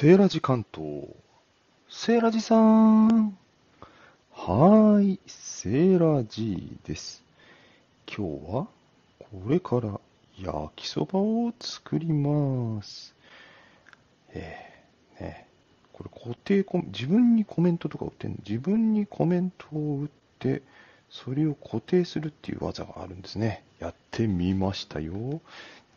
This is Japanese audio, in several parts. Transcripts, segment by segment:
セーラジ関東。セーラジさん。はーい、セーラジです。今日は、これから焼きそばを作ります。えー、ね。これ固定コメ自分にコメントとか打ってんの？自分にコメントを打って、それを固定するっていう技があるんですね。やってみましたよ。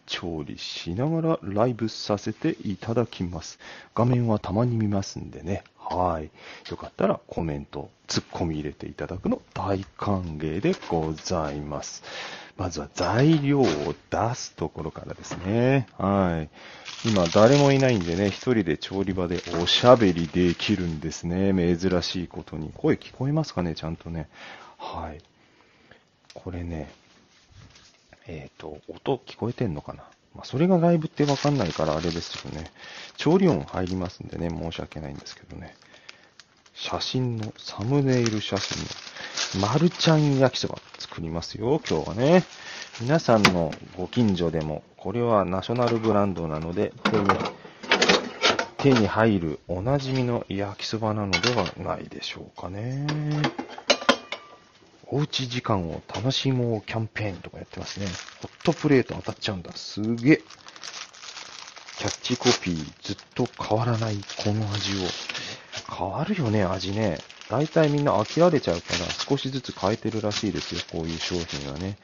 調理しながらライブさせていただきます。画面はたまに見ますんでね。はい。よかったらコメント、ツッコミ入れていただくの大歓迎でございます。まずは材料を出すところからですね。はい。今誰もいないんでね、一人で調理場でおしゃべりできるんですね。珍しいことに。声聞こえますかねちゃんとね。はい。これね、えっ、と、音聞こえてんのかな？まあ、それがライブってわかんないからあれですよね。調理音入りますんでね、申し訳ないんですけどね。写真の、サムネイル写真の、マルちゃん焼きそば作りますよ、今日はね。皆さんのご近所でも、これはナショナルブランドなので、手に、手に入るおなじみの焼きそばなのではないでしょうかね。おうち時間を楽しもうキャンペーンとかやってますね。ホットプレート当たっちゃうんだ。すげえ。キャッチコピー、ずっと変わらないこの味を。変わるよね、味ね。大体みんな飽きられちゃうから、少しずつ変えてるらしいですよ、こういう商品はね。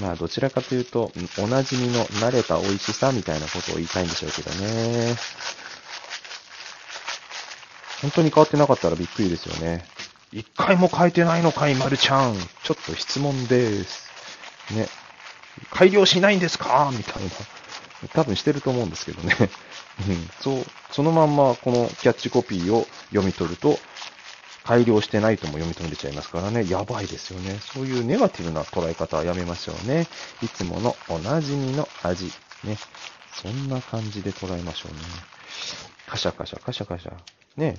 まあ、どちらかというと、おなじみの慣れた美味しさみたいなことを言いたいんでしょうけどね。本当に変わってなかったらびっくりですよね。一回も変えてないのかい、まるちゃん。ちょっと質問です。ね。改良しないんですか？みたいな。多分してると思うんですけどね。うん。そう、そのまんまこのキャッチコピーを読み取ると、改良してないとも読み取れちゃいますからね。やばいですよね。そういうネガティブな捉え方はやめましょうね。いつものおなじみの味。ね。そんな感じで捉えましょうね。カシャカシャカシャカシャ。ね。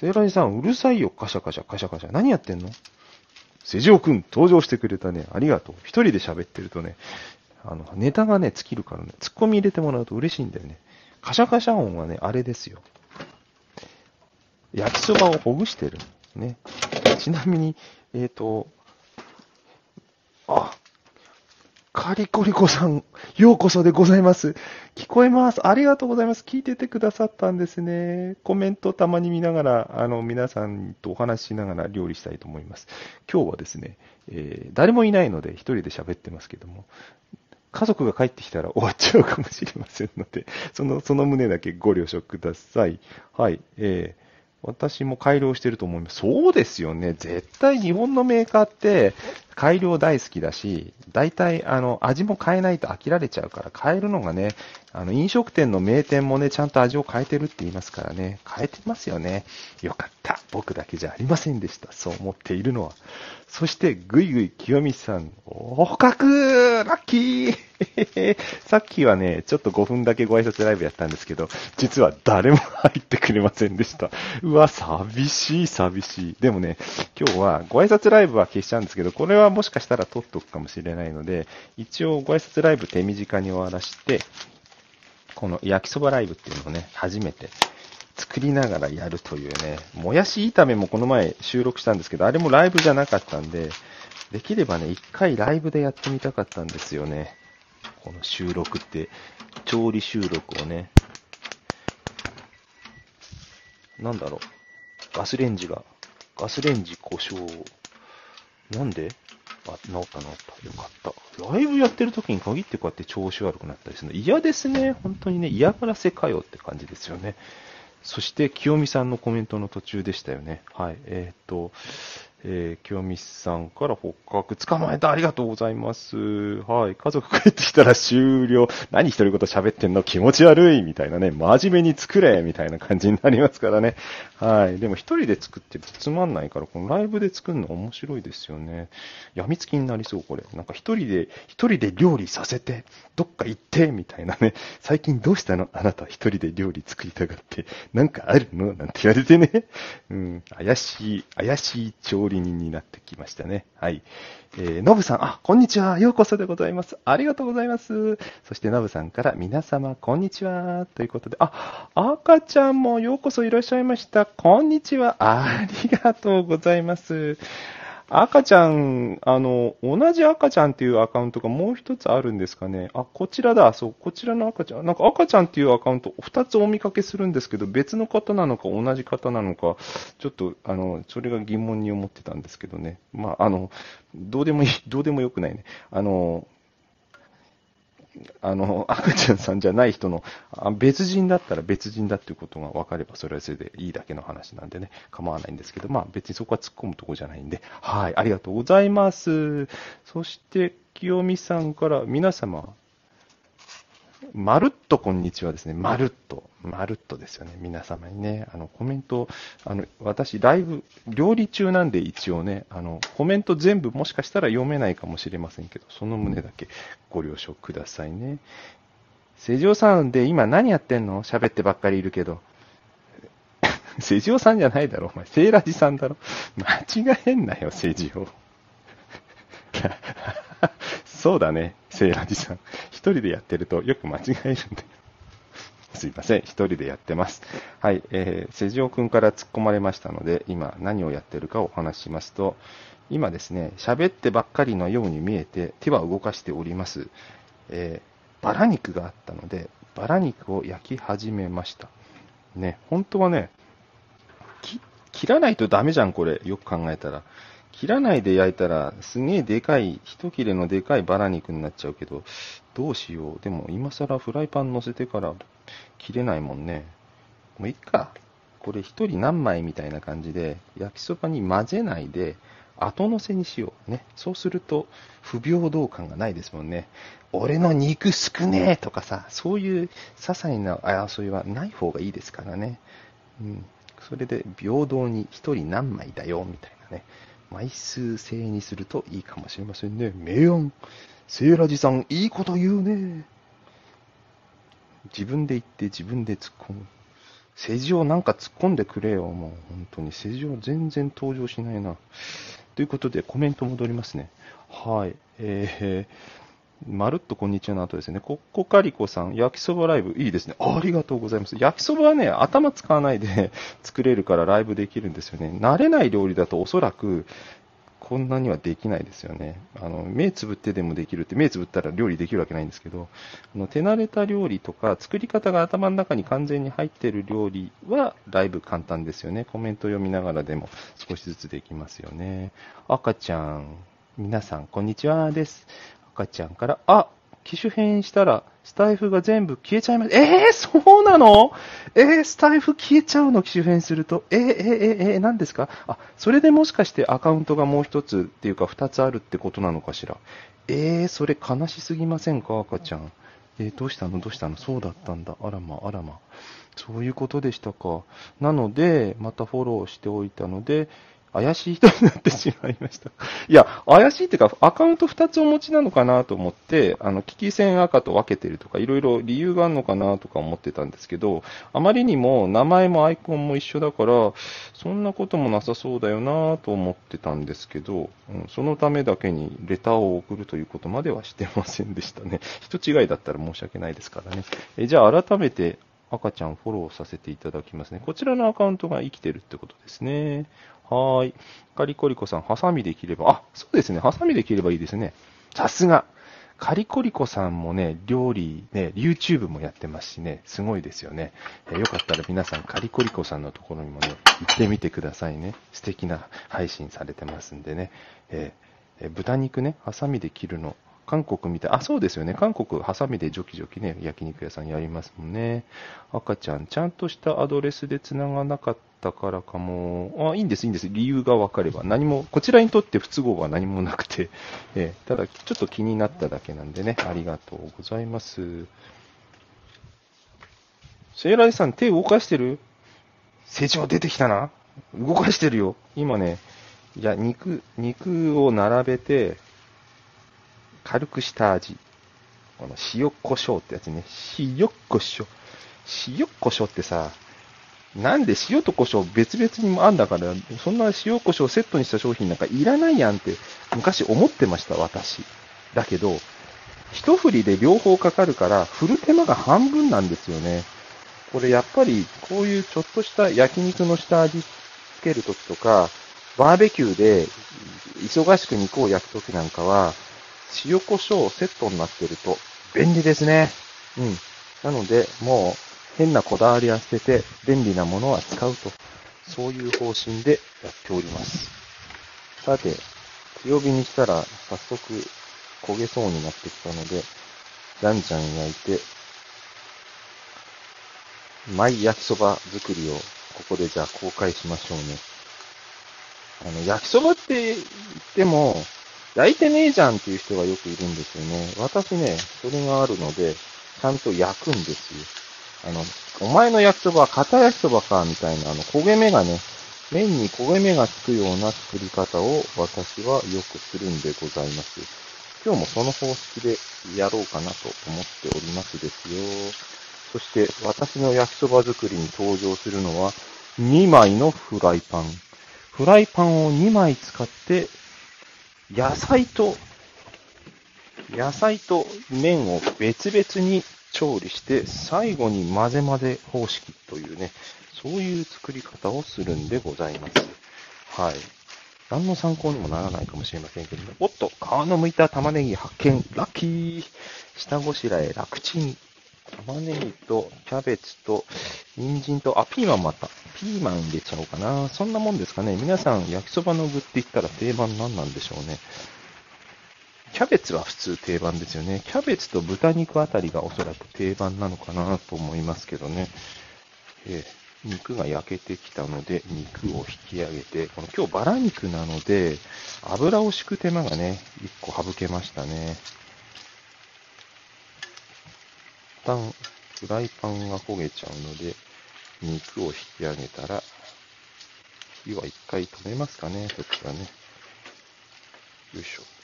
セイラジさん、うるさいよ。カシャカシャカシャカシャ。何やってんの？セジオくん、登場してくれたね。ありがとう。一人で喋ってるとね、あの、ネタがね、尽きるからね、ツッコミ入れてもらうと嬉しいんだよね。カシャカシャ音はね、あれですよ。焼きそばをほぐしてる。ね。ちなみに、えっ、と、あ、カリコリコさん、ようこそでございます。聞こえます。ありがとうございます。聞いててくださったんですね。コメントたまに見ながら、あの、皆さんとお話ししながら料理したいと思います。今日はですね、えー誰もいないので一人で喋ってますけども、家族が帰ってきたら終わっちゃうかもしれませんので、その、その旨だけご了承ください。はい。えー私も改良してると思います。そうですよね。絶対日本のメーカーって改良大好きだし、大体あの味も変えないと飽きられちゃうから変えるのがね、あの飲食店の名店もね、ちゃんと味を変えてるって言いますからね、変えてますよね。よかった。僕だけじゃありませんでした。そう思っているのは。そして、ぐいぐい清美さん、お捕獲ラッキー さっきはね、ちょっと5分だけご挨拶ライブやったんですけど、実は誰も入ってくれませんでした。うわ、寂しい、寂しい。でもね、今日はご挨拶ライブは消しちゃうんですけど、これははもしかしたら撮っとくかもしれないので、一応ご挨拶ライブ手短に終わらして、この焼きそばライブっていうのをね、初めて作りながらやるというね、もやし炒めもこの前収録したんですけど、あれもライブじゃなかったんで、できればね、一回ライブでやってみたかったんですよね。この収録って、調理収録をね。なんだろう。ガスレンジが、ガスレンジ故障。なんで？あ、治った治った。よかった。ライブやってる時に限ってこうやって調子悪くなったりするの嫌ですね。本当にね、嫌がらせかよって感じですよね。そして、清美さんのコメントの途中でしたよね。はい。えーっと、えー、清美さんから捕獲捕まえたありがとうございます。はい。家族帰ってきたら終了。何一人ごと喋ってんの？気持ち悪いみたいなね。真面目に作れみたいな感じになりますからね。はい。でも一人で作ってつまんないから、このライブで作るの面白いですよね。やみつきになりそう、これ。なんか一人で、一人で料理させて、どっか行って、みたいなね。最近どうしたの？あなた一人で料理作りたがって、なんかあるの？なんて言われてね。うん。怪しい、怪しい調理理人になってきましたね。はい。えー、のぶさん、あ、こんにちは。ようこそでございます。ありがとうございます。そしてノブさんから、皆様、こんにちは。ということで、あ、赤ちゃんもようこそいらっしゃいました。こんにちは。ありがとうございます。赤ちゃん、あの、同じ赤ちゃんっていうアカウントがもう一つあるんですかね。あ、こちらだ。そう、こちらの赤ちゃん。なんか赤ちゃんっていうアカウント二つお見かけするんですけど、別の方なのか同じ方なのか、ちょっと、あの、それが疑問に思ってたんですけどね。まあ、あの、どうでもいい、どうでもよくないね。あの、あの、赤ちゃんさんじゃない人の、別人だったら別人だっていうことが分かれば、それはそれでいいだけの話なんでね、構わないんですけど、まあ別にそこは突っ込むとこじゃないんで、はい、ありがとうございます。そして、清美さんから皆様、まるっとこんにちはですね。まるっと。まるっとですよね。皆様にね、あの、コメント、あの、私、ライブ、料理中なんで一応ね、あの、コメント全部もしかしたら読めないかもしれませんけど、その旨だけご了承くださいね。施錠さんで今何やってんの？喋ってばっかりいるけど。施錠さんじゃないだろ、お前。セイラジさんだろ。間違えんなよ、施錠。そうだね、セイラジさん。一人でやってるとよく間違えるんで。すいません、一人でやってます。はい、えー、瀬尾くんから突っ込まれましたので、今何をやってるかをお話ししますと、今ですね、喋ってばっかりのように見えて手は動かしております。えー、バラ肉があったので、バラ肉を焼き始めました。ね、本当はね、切らないとダメじゃん、これ。よく考えたら。切らないで焼いたら、すげえでかい、一切れのでかいバラ肉になっちゃうけど、どうしよう。でも今更フライパン乗せてから切れないもんね。もういっか。これ一人何枚みたいな感じで、焼きそばに混ぜないで、後乗せにしよう。ね。そうすると、不平等感がないですもんね。俺の肉少ねえとかさ、そういう些細な争いはない方がいいですからね。うん。それで平等に一人何枚だよ、みたいなね。枚数制にするといいかもしれませんね。明暗。セーラジさん、いいこと言うね。自分で言って自分で突っ込む。政治をなんか突っ込んでくれよ、もう。本当に。政治を全然登場しないな。ということで、コメント戻りますね。はい。えー、まるっとこんにちはの後ですね、コッコカリコさん、焼きそばライブ、いいですね。ありがとうございます。焼きそばはね、頭使わないで 作れるからライブできるんですよね。慣れない料理だとおそらく、こんなにはできないですよね。あの、目つぶってでもできるって、目つぶったら料理できるわけないんですけど、あの手慣れた料理とか、作り方が頭の中に完全に入ってる料理は、だいぶ簡単ですよね。コメント読みながらでも少しずつできますよね。赤ちゃん、皆さん、こんにちはです。赤ちゃんから、あ、機種変したら、スタイフが全部消えちゃいます。えー、そうなの？えー、スタイフ消えちゃうの？機種変すると？えー、えー、えー、えー、何ですか？あ、それでもしかしてアカウントがもう一つっていうか二つあるってことなのかしら？えー、それ悲しすぎませんか？赤ちゃん。えー、どうしたの？どうしたの？そうだったんだ。あらま、あらま。そういうことでしたか。なので、またフォローしておいたので、怪しい人になってしまいました。いや、怪しいっていうか、アカウント2つお持ちなのかなと思って、あの、危機線赤と分けてるとか、いろいろ理由があるのかなとか思ってたんですけど、あまりにも名前もアイコンも一緒だから、そんなこともなさそうだよなと思ってたんですけど、うん、そのためだけにレターを送るということまではしてませんでしたね。人違いだったら申し訳ないですからね。えじゃあ改めて赤ちゃんフォローさせていただきますね。こちらのアカウントが生きてるってことですね。はい。カリコリコさん、ハサミで切れば、あ、そうですね。ハサミで切ればいいですね。さすが。カリコリコさんもね、料理、ね、YouTube もやってますしね、すごいですよね。えよかったら皆さん、カリコリコさんのところにもね、行ってみてくださいね。素敵な配信されてますんでね。え、え豚肉ね、ハサミで切るの、韓国みたい。あ、そうですよね。韓国、ハサミでジョキジョキね、焼肉屋さんやりますもんね。赤ちゃん、ちゃんとしたアドレスで繋がなかったからかも。あ、いいんです、いいんです。理由が分かれば。何も、こちらにとって不都合は何もなくて、えー、ただ、ちょっと気になっただけなんでね、ありがとうございます。セイライさん、手動かしてる？成長出てきたな動かしてるよ。今ね、いや、肉、肉を並べて、軽くした味。この塩胡椒ってやつね。塩胡椒。塩胡椒ってさ、なんで塩と胡椒別々にもあんだから、そんな塩胡椒セットにした商品なんかいらないやんって昔思ってました、私。だけど、一振りで両方かかるから、振る手間が半分なんですよね。これやっぱり、こういうちょっとした焼肉の下味つけるときとか、バーベキューで忙しく肉を焼くときなんかは、塩胡椒セットになってると便利ですね。うん。なので、もう、変なこだわりは捨てて、便利なものは使うと、そういう方針でやっております。さて、強火にしたら、早速、焦げそうになってきたので、じゃんじゃん焼いて、マイ焼きそば作りを、ここでじゃあ公開しましょうね。あの、焼きそばって言っても、焼いてねえじゃんっていう人がよくいるんですよね。私ね、それがあるので、ちゃんと焼くんですよ。あの、お前の焼きそばは硬焼きそばか、みたいな、あの、焦げ目がね、麺に焦げ目がつくような作り方を私はよくするんでございます。今日もその方式でやろうかなと思っておりますですよ。そして私の焼きそば作りに登場するのは2枚のフライパン。フライパンを2枚使って野菜と野菜と麺を別々に調理して、最後に混ぜ混ぜ方式というね、そういう作り方をするんでございます。はい。何の参考にもならないかもしれませんけれども、おっと、皮の剥いた玉ねぎ発見、ラッキー下ごしらえ楽ちん。玉ねぎとキャベツと人参と、あ、ピーマンまた。ピーマン入れちゃおうかな。そんなもんですかね。皆さん、焼きそばの具って言ったら定番何なんでしょうね。キャベツは普通定番ですよね。キャベツと豚肉あたりがおそらく定番なのかなと思いますけどね。えー、肉が焼けてきたので、肉を引き上げて、この今日バラ肉なので、油を敷く手間がね、1個省けましたね。一旦、フライパンが焦げちゃうので、肉を引き上げたら、火は一回止めますかね、そっちらね。よいしょ。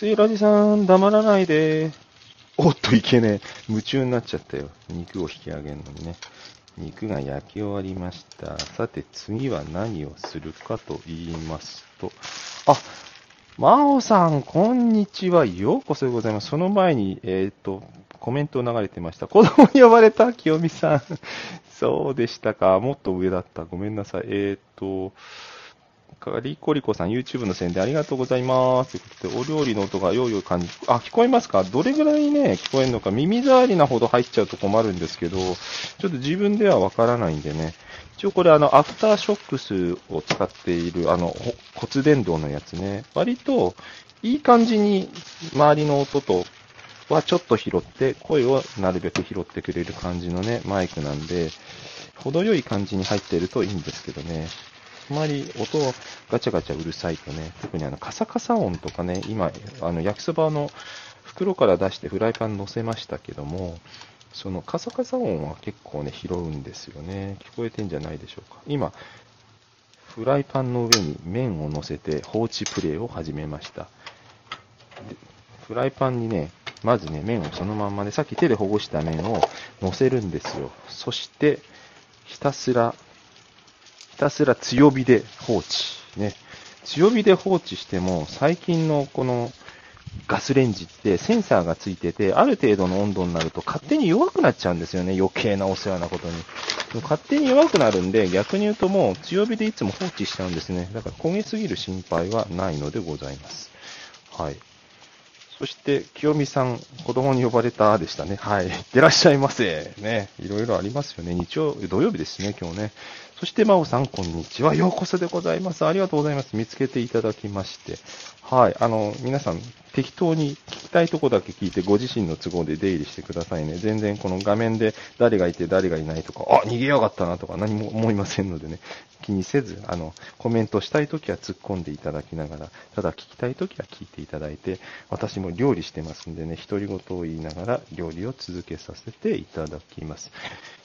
セイラジさん、黙らないで。おっといけねえ。夢中になっちゃったよ。肉を引き上げるのにね。肉が焼き終わりました。さて、次は何をするかと言いますと、あ、真央さん、こんにちは。ようこそでございます。その前に、えっ、ー、と、コメント流れてました。子供に呼ばれた清美さん。そうでしたか。もっと上だった。ごめんなさい。えっ、ー、と、カリコリコさん、YouTube の宣伝ありがとうございます。ということで、お料理の音がようよう感じ、あ、聞こえますか？どれぐらいね、聞こえるのか、耳障りなほど入っちゃうと困るんですけど、ちょっと自分ではわからないんでね。一応これあの、アフターショックスを使っている、あの、骨伝導のやつね。割と、いい感じに周りの音とはちょっと拾って、声をなるべく拾ってくれる感じのね、マイクなんで、程よい感じに入っているといいんですけどね。あまり音ガチャガチャうるさいとね、特にあのカサカサ音とかね、今、あの焼きそばの袋から出してフライパン乗せましたけども、そのカサカサ音は結構ね、拾うんですよね。聞こえてんじゃないでしょうか。今、フライパンの上に麺を乗せて放置プレイを始めました。フライパンにね、まずね、麺をそのまんまで、さっき手でほぐした麺を乗せるんですよ。そして、ひたすらたすら強火で放置。ね。強火で放置しても、最近のこのガスレンジってセンサーがついてて、ある程度の温度になると勝手に弱くなっちゃうんですよね。余計なお世話なことに。勝手に弱くなるんで、逆に言うともう強火でいつも放置しちゃうんですね。だから焦げすぎる心配はないのでございます。はい。そして、清美さん、子供に呼ばれたでしたね。はい。いってらっしゃいませ。ね。いろいろありますよね。日曜、土曜日ですね、今日ね。そして、真央さん、こんにちは。ようこそでございます。ありがとうございます。見つけていただきまして。はい。あの、皆さん、適当に聞きたいとこだけ聞いて、ご自身の都合で出入りしてくださいね。全然この画面で誰がいて誰がいないとか、あ、逃げやがったなとか何も思いませんのでね。気にせず、あの、コメントしたいときは突っ込んでいただきながら、ただ聞きたいときは聞いていただいて、私も料理してますんでね、独り言を言いながら料理を続けさせていただきます。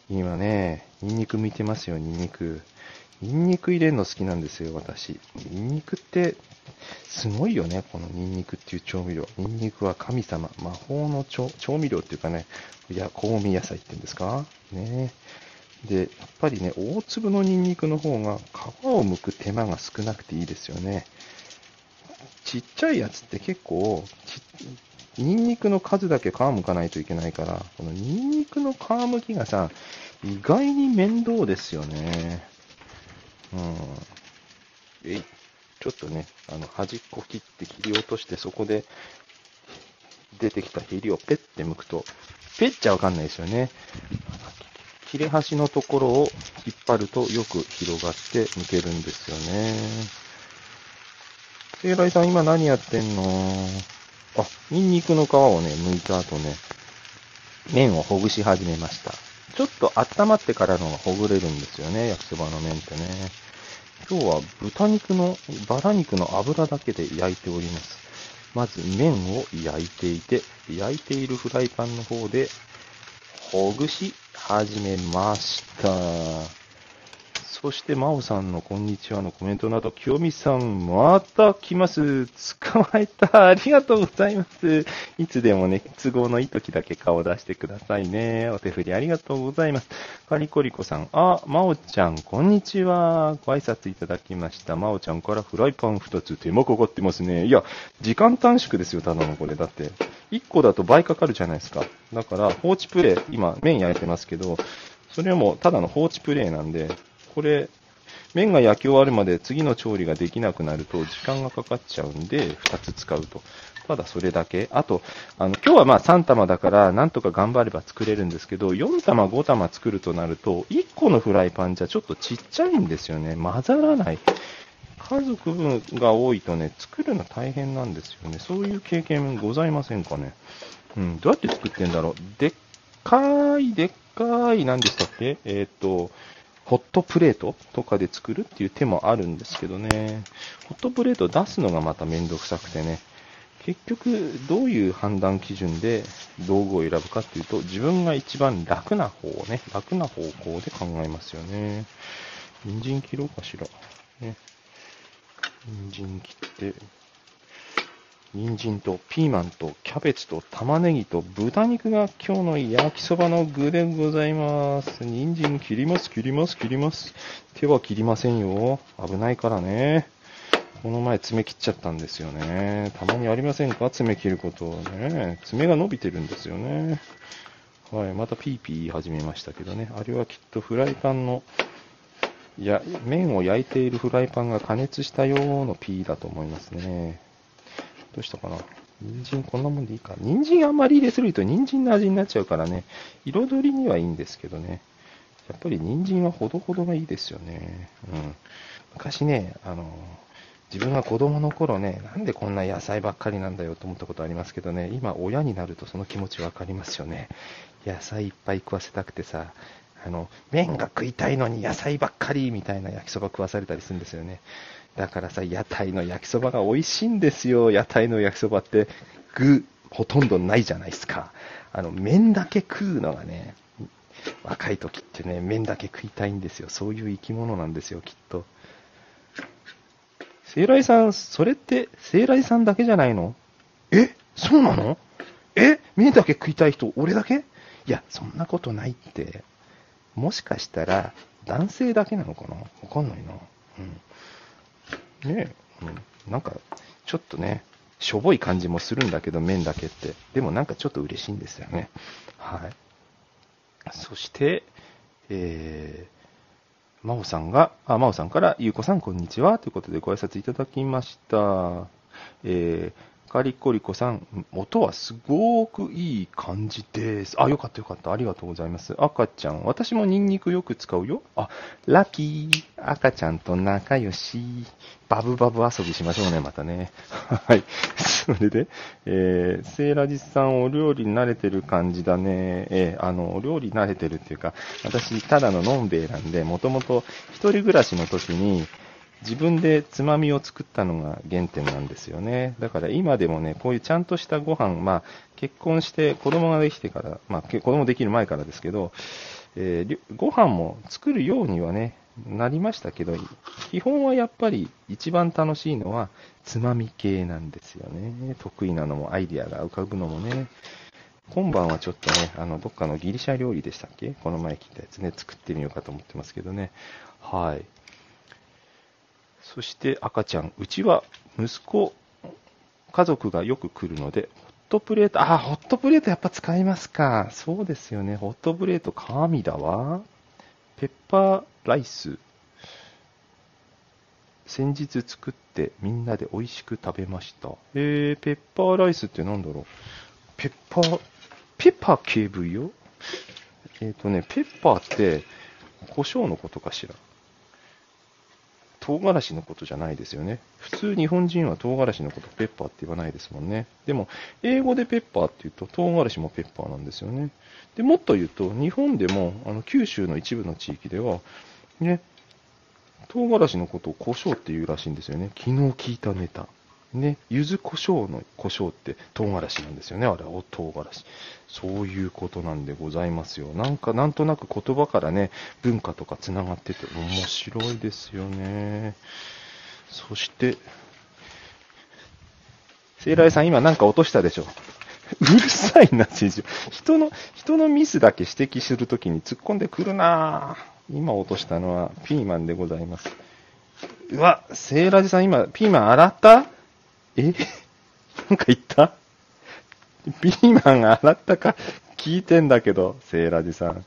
今ね、ニンニク向いてますよ、ニンニク。ニンニク入れるの好きなんですよ、私。ニンニクって、すごいよね、このニンニクっていう調味料。ニンニクは神様、魔法の調味料っていうかね、いや、香味野菜って言うんですか？ねで、やっぱりね、大粒のニンニクの方が皮を剥く手間が少なくていいですよね。ちっちゃいやつって結構、ニンニクの数だけ皮剥かないといけないから、このニンニクの皮剥きがさ、意外に面倒ですよね。うん。えい。ちょっとね、あの、端っこ切って切り落として、そこで出てきたヘリをペッて剥くと、ペッちゃわかんないですよね。切れ端のところを引っ張るとよく広がって剥けるんですよね。聖来さん今何やってんの？あ、ニンニクの皮をね、剥いた後ね、麺をほぐし始めました。ちょっと温まってからのがほぐれるんですよね、焼きそばの麺ってね。今日は豚肉の、バラ肉の油だけで焼いております。まず麺を焼いていて、焼いているフライパンの方でほぐし始めました。そして、真央さんのこんにちはのコメントなど、清美さん、また来ます。捕まえた。ありがとうございます。いつでもね、都合のいい時だけ顔出してくださいね。お手振りありがとうございます。カリコリコさん、あ、真央ちゃん、こんにちは。ご挨拶いただきました。真央ちゃんからフライパン2つ手間かかってますね。いや、時間短縮ですよ、ただのこれ。だって、1個だと倍かかるじゃないですか。だから、放置プレイ、今、麺焼いてますけど、それはもうただの放置プレイなんで、これ、麺が焼き終わるまで次の調理ができなくなると時間がかかっちゃうんで、2つ使うと。ただそれだけ。あと、あの、今日はまあ3玉だから、なんとか頑張れば作れるんですけど、4玉、5玉作るとなると、1個のフライパンじゃちょっとちっちゃいんですよね。混ざらない。家族分が多いとね、作るの大変なんですよね。そういう経験ございませんかね。うん、どうやって作ってんだろう。でっかい、でっかい、何でしたっけ？えっ、と、ホットプレートとかで作るっていう手もあるんですけどね、ホットプレート出すのがまためんどくさくてね、結局どういう判断基準で道具を選ぶかっていうと、自分が一番楽な方をね、楽な方向で考えますよね。人参切ろうかしら。ね。人参切って、人参とピーマンとキャベツと玉ねぎと豚肉が今日の焼きそばの具でございます。人参切ります、切ります、切ります。手は切りませんよ。危ないからね。この前爪切っちゃったんですよね。たまにありませんか？爪切ることね。爪が伸びてるんですよね。はい、またピーピー始めましたけどね。あれはきっとフライパンの、いや、麺を焼いているフライパンが加熱したようのピーだと思いますね。どうしたかな人参こんなもんでいいか。人参あんまり入れすぎると人参の味になっちゃうからね、彩りにはいいんですけどね。やっぱり人参はほどほどがいいですよね。うん。昔ね、あの、自分が子供の頃ね、なんでこんな野菜ばっかりなんだよと思ったことありますけどね、今親になるとその気持ちわかりますよね。野菜いっぱい食わせたくてさ、あの、麺が食いたいのに野菜ばっかりみたいな焼きそば食わされたりするんですよね。だからさ、屋台の焼きそばが美味しいんですよ。屋台の焼きそばって、具、ほとんどないじゃないですか。あの、麺だけ食うのがね、若い時ってね、麺だけ食いたいんですよ。そういう生き物なんですよ、きっと。聖来さん、それって、聖来さんだけじゃないの？え？そうなの？え？麺だけ食いたい人、俺だけ？いや、そんなことないって。もしかしたら、男性だけなのかな？わかんないな。うん。ねえうん、なんか、ちょっとね、しょぼい感じもするんだけど、麺だけって。でもなんかちょっと嬉しいんですよね。はい。そして、えー、真央さんが、あ、真央さんから、ゆうこさん、こんにちは。ということでご挨拶いただきました。えー、カリコリコさん、音はすごくいい感じです。あ、よかったよかった。ありがとうございます。赤ちゃん、私もニンニクよく使うよ。あ、ラッキー。赤ちゃんと仲良し。バブバブ遊びしましょうね、またね。はい。それで、えー、セーラジさん、お料理慣れてる感じだね。えー、あの、お料理慣れてるっていうか、私、ただののんべえなんで、もともと一人暮らしの時に、自分でつまみを作ったのが原点なんですよね。だから今でもね、こういうちゃんとしたご飯、まあ、結婚して子供ができてから、まあ、子供できる前からですけど、えー、ご飯も作るようにはね、なりましたけど、基本はやっぱり一番楽しいのはつまみ系なんですよね。得意なのもアイディアが浮かぶのもね。今晩はちょっとね、あの、どっかのギリシャ料理でしたっけ？この前聞いたやつね、作ってみようかと思ってますけどね。はい。そして赤ちゃん。うちは息子、家族がよく来るので、ホットプレート、あ、ホットプレートやっぱ使いますか。そうですよね。ホットプレート神だわ。ペッパーライス。先日作ってみんなで美味しく食べました。えー、ペッパーライスって何だろうペッパー、ペッパー系部よえっ、ー、とね、ペッパーって胡椒のことかしら。唐辛子のことじゃないですよね。普通日本人は唐辛子のことペッパーって言わないですもんね。でも、英語でペッパーって言うと唐辛子もペッパーなんですよね。で、もっと言うと、日本でも、あの、九州の一部の地域では、ね、唐辛子のことを胡椒って言うらしいんですよね。昨日聞いたネタ。ね、柚子胡椒の胡椒って唐辛子なんですよね。あれは唐辛子。そういうことなんでございますよ。なんか、なんとなく言葉からね、文化とか繋がってて面白いですよね。そして、セイライさん今なんか落としたでしょうるさいな、政治。人の、人のミスだけ指摘するときに突っ込んでくるな今落としたのはピーマンでございます。うわ、セイラジさん今、ピーマン洗った？え？なんか言った？ピーマン洗ったか？聞いてんだけど、セイラジさん。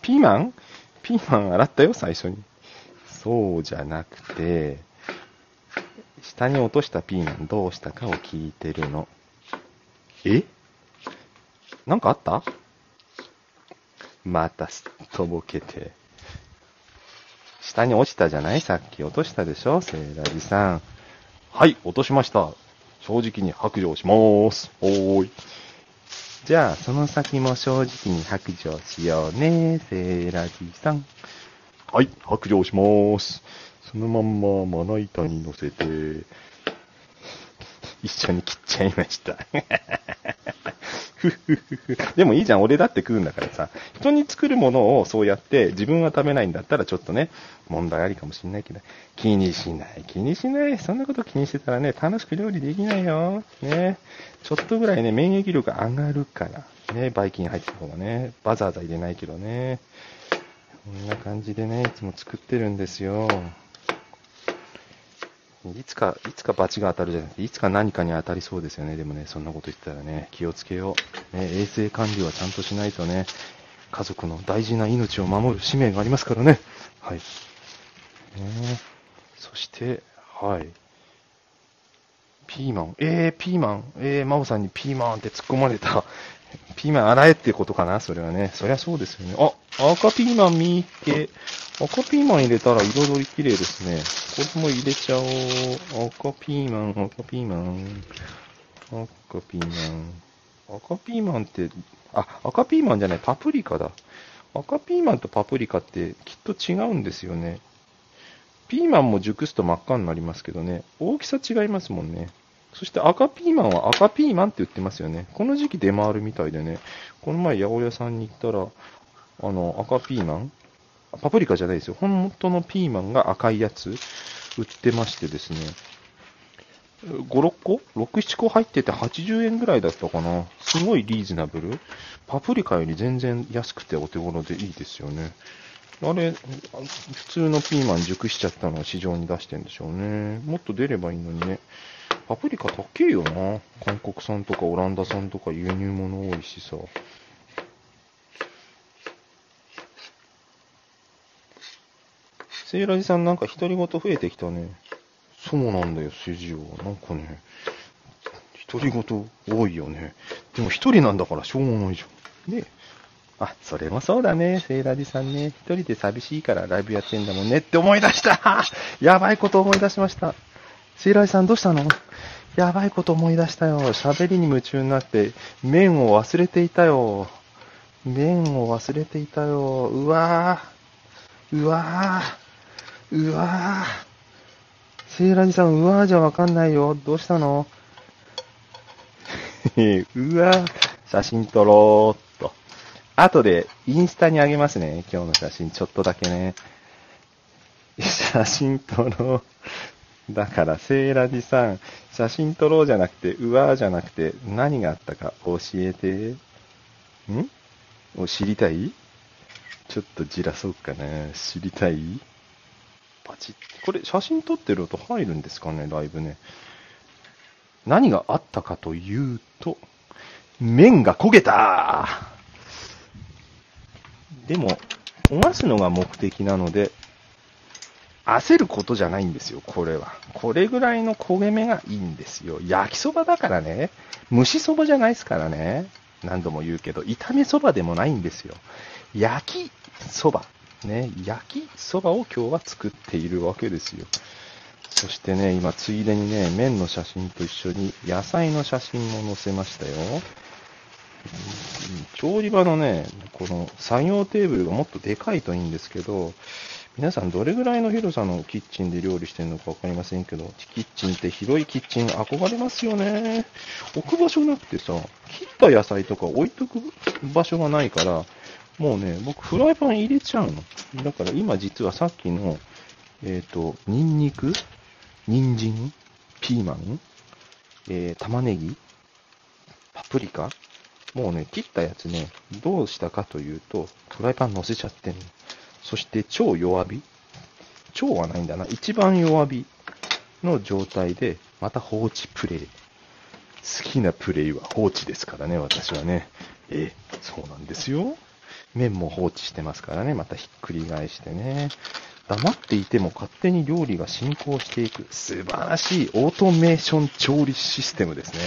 ピーマン？ピーマン洗ったよ、最初に。そうじゃなくて、下に落としたピーマンどうしたかを聞いてるの。え？なんかあった？またすっとぼけて。下に落ちたじゃない？さっき落としたでしょ？セイラジさん。はい、落としました。正直に白状しまーす。おーい。じゃあ、その先も正直に白状しようね、セーラジさん。はい、白状しまーす。そのまんままな板に乗せて、一緒に切っちゃいました。でもいいじゃん、俺だって食うんだからさ。人に作るものをそうやって自分は食べないんだったらちょっとね、問題ありかもしんないけど、気にしない、気にしない。そんなこと気にしてたらね、楽しく料理できないよ。ね。ちょっとぐらいね、免疫力上がるから。ね、バイキン入ってた方がね、わざわざ入れないけどね。こんな感じでね、いつも作ってるんですよ。いつか、いつか罰が当たるじゃなくて、いつか何かに当たりそうですよね。でもね、そんなこと言ったらね、気をつけよう。ね、衛生管理はちゃんとしないとね、家族の大事な命を守る使命がありますからね。はい。ね、そして、はい。ピーマン。えー、ピーマン。えー、真央さんにピーマンって突っ込まれた。ピーマン洗えってことかな？それはね。そりゃそうですよね。あ、赤ピーマン見っけ。赤ピーマン入れたら彩り綺麗ですね。これも入れちゃおう。赤ピーマン、赤ピーマン。赤ピーマン。赤ピーマンって、あ、赤ピーマンじゃない、パプリカだ。赤ピーマンとパプリカってきっと違うんですよね。ピーマンも熟すと真っ赤になりますけどね、大きさ違いますもんね。そして赤ピーマンは赤ピーマンって言ってますよね。この時期出回るみたいでね、この前八百屋さんに行ったら、あの、赤ピーマンパプリカじゃないですよ。本当のピーマンが赤いやつ売ってましてですね。5、6個 ?6、7個入ってて80円ぐらいだったかな。すごいリーズナブル。パプリカより全然安くてお手頃でいいですよね。あれ、普通のピーマン熟しちゃったのを市場に出してんでしょうね。もっと出ればいいのにね。パプリカ高いよな。韓国産とかオランダ産とか輸入物多いしさ。セイラジさんなんか独り言増えてきたね。そうなんだよ、筋を。なんかね、独り言多いよね。でも一人なんだからしょうがないじゃん。ねあ、それもそうだね、セイラジさんね。一人で寂しいからライブやってんだもんねって思い出した やばいこと思い出しました。セイラジさんどうしたの？やばいこと思い出したよ。喋りに夢中になって、麺を忘れていたよ。麺を忘れていたよ。うわぁ。うわぁ。うわぁ。セイラジさん、うわぁじゃわかんないよ。どうしたの？うわぁ。写真撮ろーっと。後でインスタにあげますね。今日の写真、ちょっとだけね。写真撮ろう。だから、セイラジさん、写真撮ろうじゃなくて、うわーじゃなくて、何があったか教えて。ん？を知りたい？ちょっとじらそうかな。知りたい？パチッ。これ、写真撮ってる音入るんですかね、ライブね。何があったかというと、麺が焦げたでも、焦がすのが目的なので、焦ることじゃないんですよ、これは。これぐらいの焦げ目がいいんですよ。焼きそばだからね。蒸しそばじゃないですからね。何度も言うけど、炒めそばでもないんですよ。焼きそば。ね、焼きそばを今日は作っているわけですよ。そしてね、今、ついでにね、麺の写真と一緒に野菜の写真も載せましたよ。調理場のね、この作業テーブルがもっとでかいといいんですけど、皆さんどれぐらいの広さのキッチンで料理してるのかわかりませんけど、キッチンって広いキッチン憧れますよね。置く場所なくてさ、切った野菜とか置いとく場所がないから、もうね、僕フライパン入れちゃうの。だから今実はさっきの、えっ、ー、と、ニンニク、人参、ピーマン、えー、玉ねぎ、パプリカ、もうね、切ったやつね、どうしたかというと、フライパン乗せちゃってんの。そして超弱火超はないんだな。一番弱火の状態で、また放置プレイ。好きなプレイは放置ですからね、私はね。え、そうなんですよ。麺も放置してますからね、またひっくり返してね。黙っていても勝手に料理が進行していく素晴らしいオートメーション調理システムですね。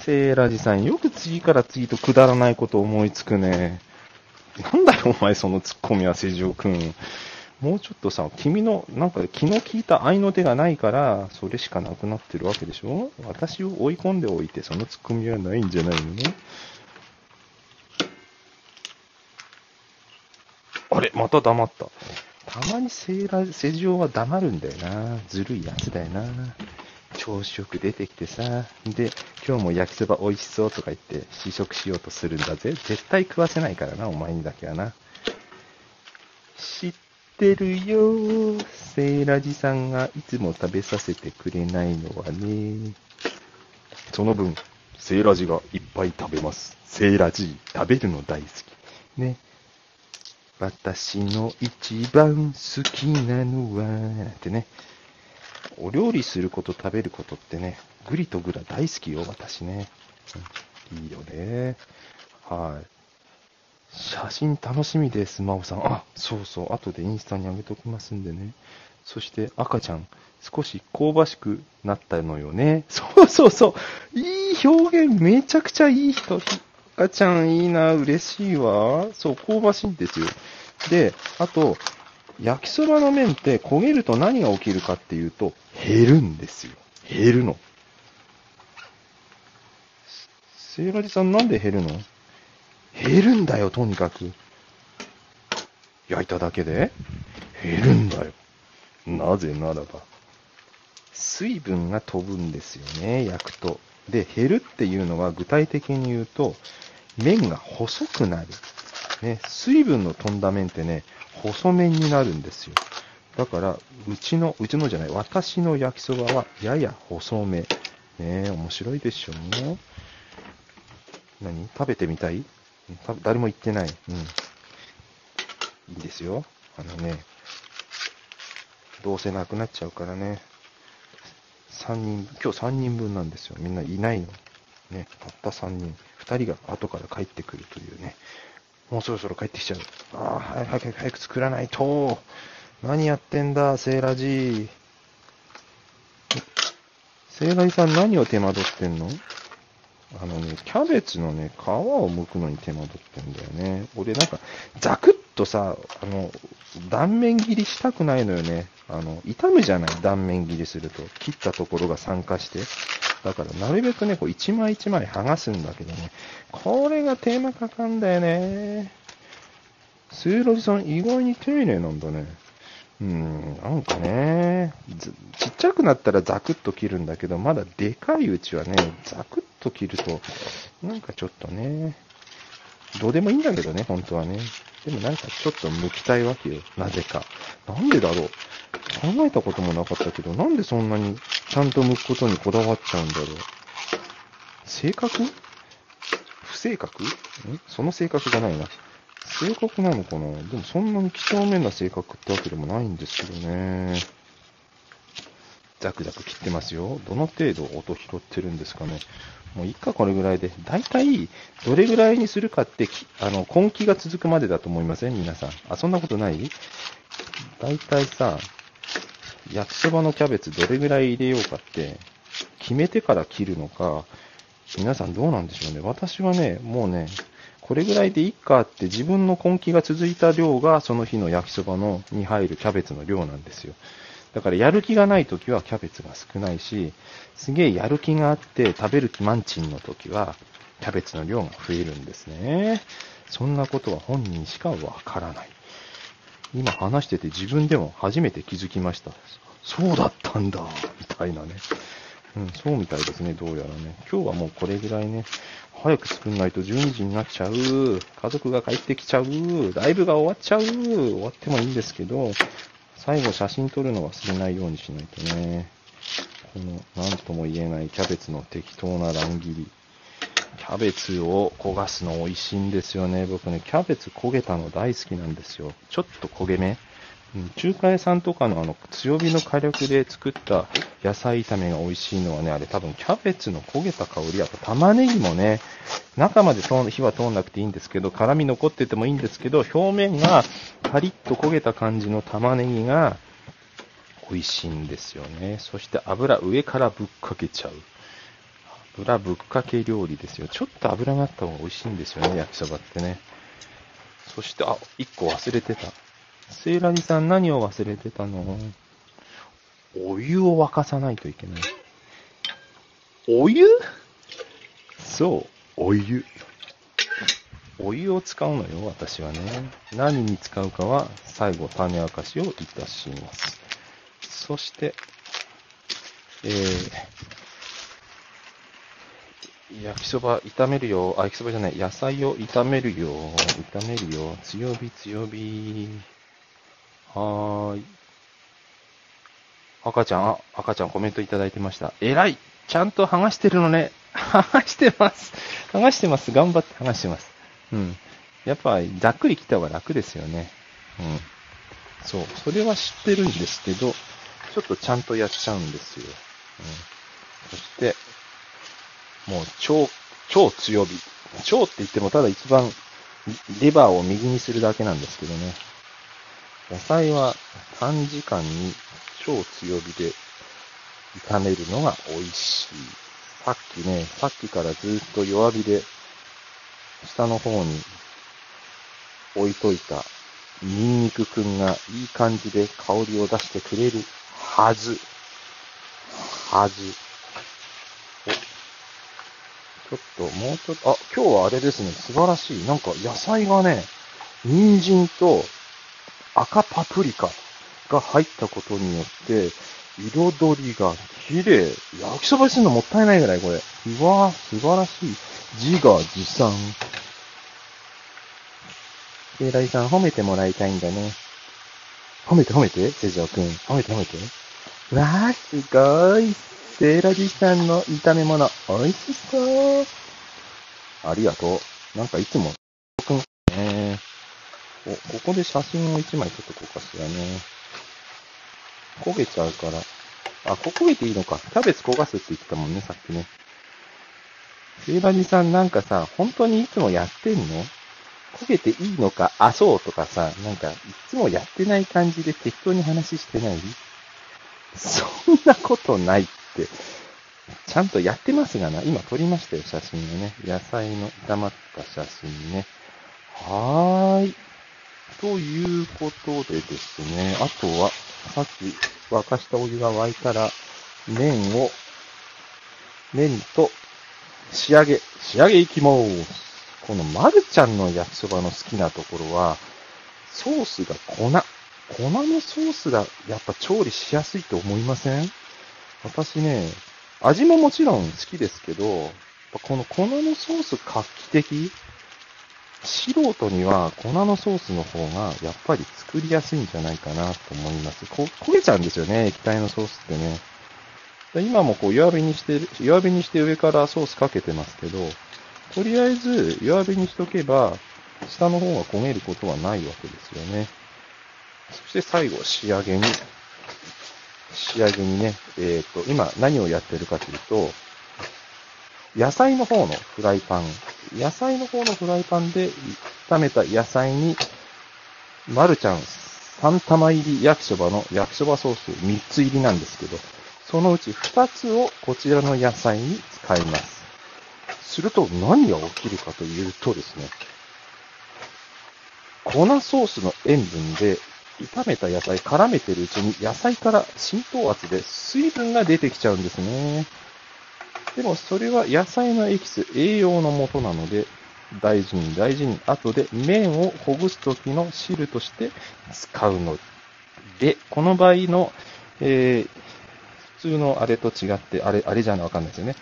セーラジさん、よく次から次とくだらないこと思いつくね。なんだよ、お前、そのツッコミは、世情くん。もうちょっとさ、君の、なんか気の利いた愛の手がないから、それしかなくなってるわけでしょ？私を追い込んでおいて、そのツッコミはないんじゃないの？ねあれまた黙った。たまに世情は黙るんだよな。ずるいやつだよな。調子よく出てきてさ、で、今日も焼きそば美味しそうとか言って試食しようとするんだぜ。絶対食わせないからな、お前にだけはな。知ってるよセイラジさんがいつも食べさせてくれないのはね。その分、セイラジがいっぱい食べます。セイラジ、食べるの大好き。ね。私の一番好きなのは、ってね。お料理すること、食べることってね、グリとグラ大好きよ、私ね。いいよね。はい。写真楽しみです、真央さん。あ、そうそう。後でインスタに上げておきますんでね。そして赤ちゃん、少し香ばしくなったのよね。そうそうそう。いい表現、めちゃくちゃいい人。赤ちゃんいいな、嬉しいわ。そう、香ばしいんですよ。で、あと、焼きそばの麺って焦げると何が起きるかっていうと、減るんですよ。減るの。セイラジさんなんで減るの？減るんだよ、とにかく。焼いただけで？減るんだよ。なぜならば。水分が飛ぶんですよね、焼くと。で、減るっていうのは具体的に言うと、麺が細くなる。ね、水分の飛んだ麺ってね、細麺になるんですよ。だから、うちの、うちのじゃない、私の焼きそばはやや細め。ねえ面白いでしょう何？食べてみたい？誰も言ってない。うん。いいですよ。あのね、どうせなくなっちゃうからね。3人、今日3人分なんですよ。みんないないの。ね、たった3人。2人が後から帰ってくるというね。もうそろそろ帰ってきちゃう。ああ、早く早く作らないと。何やってんだ、セーラジー。セーラジさん何を手間取ってんの？あのね、キャベツのね、皮を剥くのに手間取ってんだよね。俺なんか、ザクッとさ、あの、断面切りしたくないのよね。あの、傷むじゃない断面切りすると。切ったところが酸化して。だから、なるべくね、こう、一枚一枚剥がすんだけどね、これが手間かかんだよね。スーロジさん、意外に丁寧なんだね。うん、なんかね、ちっちゃくなったらザクッと切るんだけど、まだでかいうちはね、ザクッと切ると、なんかちょっとね、どうでもいいんだけどね、本当はね。でもなんかちょっと剥きたいわけよ。なぜか。なんでだろう。考えたこともなかったけど、なんでそんなにちゃんと剥くことにこだわっちゃうんだろう。性格？不正確ん？その性格じゃないな。性格なのかな？でもそんなに几帳面な性格ってわけでもないんですけどね。ザクザク切ってますよ。どの程度音拾ってるんですかね。もういっか、これぐらいで。大体、どれぐらいにするかって、あの、根気が続くまでだと思いません？皆さん。あ、そんなことない？大体さ、焼きそばのキャベツどれぐらい入れようかって、決めてから切るのか、皆さんどうなんでしょうね。私はね、もうね、これぐらいでいいかって自分の根気が続いた量がその日の焼きそばのに入るキャベツの量なんですよ。だからやる気がない時はキャベツが少ないし、すげえやる気があって食べる気満賃の時はキャベツの量が増えるんですね。そんなことは本人しかわからない。今話してて自分でも初めて気づきました。そうだったんだ、みたいなね。うん、そうみたいですね、どうやらね。今日はもうこれぐらいね、早く作んないと12時になっちゃう。家族が帰ってきちゃう。ライブが終わっちゃう。終わってもいいんですけど、最後写真撮るの忘れないようにしないとね。この、なんとも言えないキャベツの適当な乱切り。キャベツを焦がすの美味しいんですよね。僕ね、キャベツ焦げたの大好きなんですよ。ちょっと焦げ目。中華屋さんとかのあの強火の火力で作った野菜炒めが美味しいのはね、あれ多分キャベツの焦げた香り、あと玉ねぎもね、中まで火は通んなくていいんですけど、辛み残っててもいいんですけど、表面がカリッと焦げた感じの玉ねぎが美味しいんですよね。そして油上からぶっかけちゃう。油ぶっかけ料理ですよ。ちょっと油があった方が美味しいんですよね、焼きそばってね。そして、あ、一個忘れてた。セイラジさん何を忘れてたの？お湯を沸かさないといけない。お湯？そう、お湯。お湯を使うのよ、私はね。何に使うかは最後種明かしをいたします。そして、えー、焼きそば炒めるよ。あ、焼きそばじゃない。野菜を炒めるよ。炒めるよ。強火、強火。はーい。赤ちゃん、あ、赤ちゃんコメントいただいてました。えらいちゃんと剥がしてるのね。剥がしてます。剥がしてます。頑張って剥がしてます。うん。やっぱ、ざっくり切った方が楽ですよね。うん。そう。それは知ってるんですけど、ちょっとちゃんとやっちゃうんですよ。うん。そして、もう超、超強火。超って言ってもただ一番レバーを右にするだけなんですけどね。野菜は短時間に超強火で炒めるのが美味しい。さっきね、さっきからずっと弱火で下の方に置いといたニンニクくんがいい感じで香りを出してくれるはず。はず。お、ちょっと、もうちょっと、あ、今日はあれですね、素晴らしい。なんか野菜がね、人参と赤パプリカが入ったことによって、彩りが綺麗。焼きそばにするのもったいないぐらい、これ。うわぁ、素晴らしい。自画自賛。ケイライさん褒めてもらいたいんだね。褒めて褒めて、セジョーくん。褒めて褒めて。わぁ、すごい。セイラジさんの炒め物、美味しそう。ありがとう。なんかいつも、くん、えーお、ここで写真を1枚撮っとこうかしらね。焦げちゃうから。あ、焦げていいのか。キャベツ焦がすって言ってたもんね、さっきね。セイバニさんなんかさ、本当にいつもやってんの？焦げていいのか、あ、そうとかさ、なんか、いつもやってない感じで適当に話してない？そんなことないって。ちゃんとやってますがな。今撮りましたよ、写真をね。野菜の炒まった写真ね。はーい。ということでですね、あとは、さっき沸かしたお湯が沸いたら、麺を、麺と仕上げ、仕上げいきます。このまるちゃんの焼きそばの好きなところは、ソースが粉。粉のソースがやっぱ調理しやすいと思いません？私ね、味ももちろん好きですけど、この粉のソース画期的？素人には粉のソースの方がやっぱり作りやすいんじゃないかなと思います。こ焦げちゃうんですよね、液体のソースってね。今もこう弱火にして、弱火にして上からソースかけてますけど、とりあえず弱火にしとけば、下の方が焦げることはないわけですよね。そして最後、仕上げに、仕上げにね、えっ、ー、と、今何をやってるかというと、野菜の方のフライパン、野菜の方のフライパンで炒めた野菜に、マルちゃん3玉入り焼きそばの焼きそばソース3つ入りなんですけど、そのうち2つをこちらの野菜に使います。すると何が起きるかというとですね、粉ソースの塩分で炒めた野菜絡めてるうちに野菜から浸透圧で水分が出てきちゃうんですね。でもそれは野菜のエキス、栄養のもとなので、大事に大事に後で麺をほぐす時の汁として使うので、この場合の、えー、普通のあれと違って、あれ、あれじゃなわかんないですよね。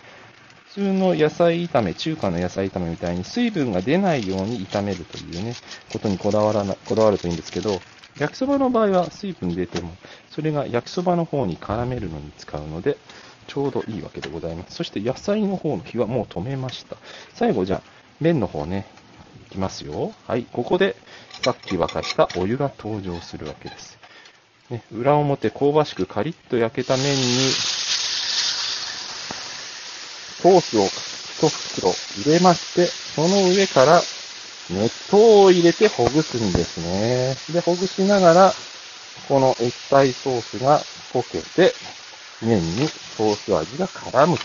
普通の野菜炒め、中華の野菜炒めみたいに水分が出ないように炒めるというね、ことにこだわらな、こだわるといいんですけど、焼きそばの場合は水分出ても、それが焼きそばの方に絡めるのに使うので、ちょうどいいわけでございます。そして野菜の方の火はもう止めました。最後じゃあ、麺の方ね、いきますよ。はい、ここでさっき沸かしたお湯が登場するわけです。ね、裏表香ばしくカリッと焼けた麺に、ソースを一袋入れまして、その上から熱湯を入れてほぐすんですね。で、ほぐしながら、この液体ソースが溶けて、麺にソース味が絡むと。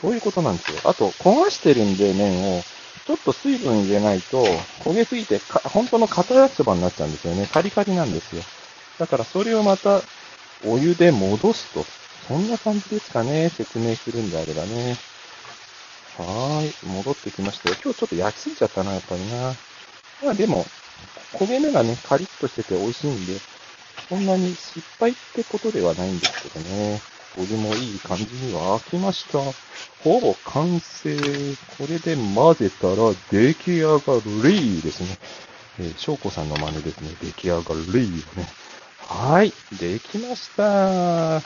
そういうことなんですよ。あと、焦がしてるんで麺を、ちょっと水分入れないと、焦げすぎてか、本当の硬焼きそばになっちゃうんですよね。カリカリなんですよ。だからそれをまた、お湯で戻すと。そんな感じですかね。説明するんであればね。はーい。戻ってきましたよ。今日ちょっと焼きすぎちゃったな、やっぱりな。まあでも、焦げ目がね、カリッとしてて美味しいんで、そんなに失敗ってことではないんですけどね。これもいい感じには開きました。ほぼ完成。これで混ぜたら出来上がりですね。えー、翔子さんの真似ですね。出来上がりをね。はい。できました。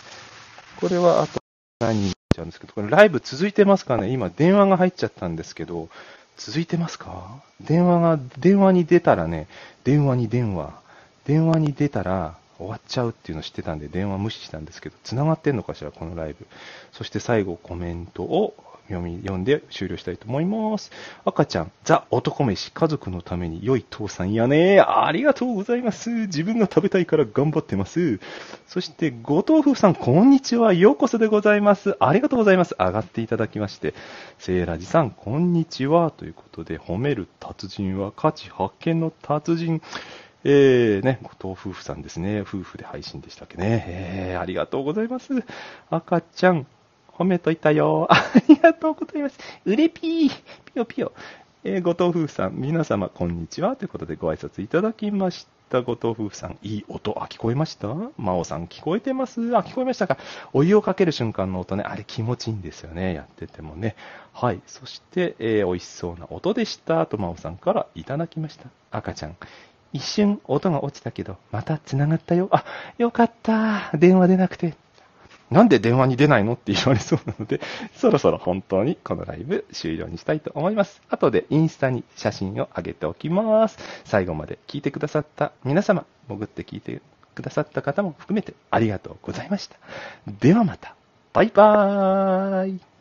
これはあと何にちゃうんですけど、これライブ続いてますかね今電話が入っちゃったんですけど、続いてますか？電話が、電話に出たらね、電話に電話。電話に出たら、終わっちゃうっていうのを知ってたんで電話無視したんですけど、繋がってんのかしら、このライブ。そして最後コメントを読み、読んで終了したいと思います。赤ちゃん、ザ・男飯、家族のために良い父さんやね。ありがとうございます。自分が食べたいから頑張ってます。そして、後藤夫婦さん、こんにちは。ようこそでございます。ありがとうございます。上がっていただきまして。セイラジさん、こんにちは。ということで、褒める達人は価値発見の達人。えー、ね、後藤夫婦さんですね。夫婦で配信でしたっけね。えー、ありがとうございます。赤ちゃん、褒めといたよ。ありがとうございます。うれぴー、ぴよぴよ。えー、後藤夫婦さん、皆様、こんにちは。ということでご挨拶いただきました。後藤夫婦さん、いい音。あ、聞こえました？真央さん、聞こえてます？あ、聞こえましたか？お湯をかける瞬間の音ね、あれ気持ちいいんですよね。やっててもね。はい。そして、えー、美味しそうな音でした。と真央さんからいただきました。赤ちゃん、一瞬音が落ちたけど、また繋がったよ。あ、よかった。電話出なくて。なんで電話に出ないのって言われそうなので、そろそろ本当にこのライブ終了にしたいと思います。後でインスタに写真を上げておきます。最後まで聞いてくださった皆様、潜って聞いてくださった方も含めてありがとうございました。ではまた。バイバーイ。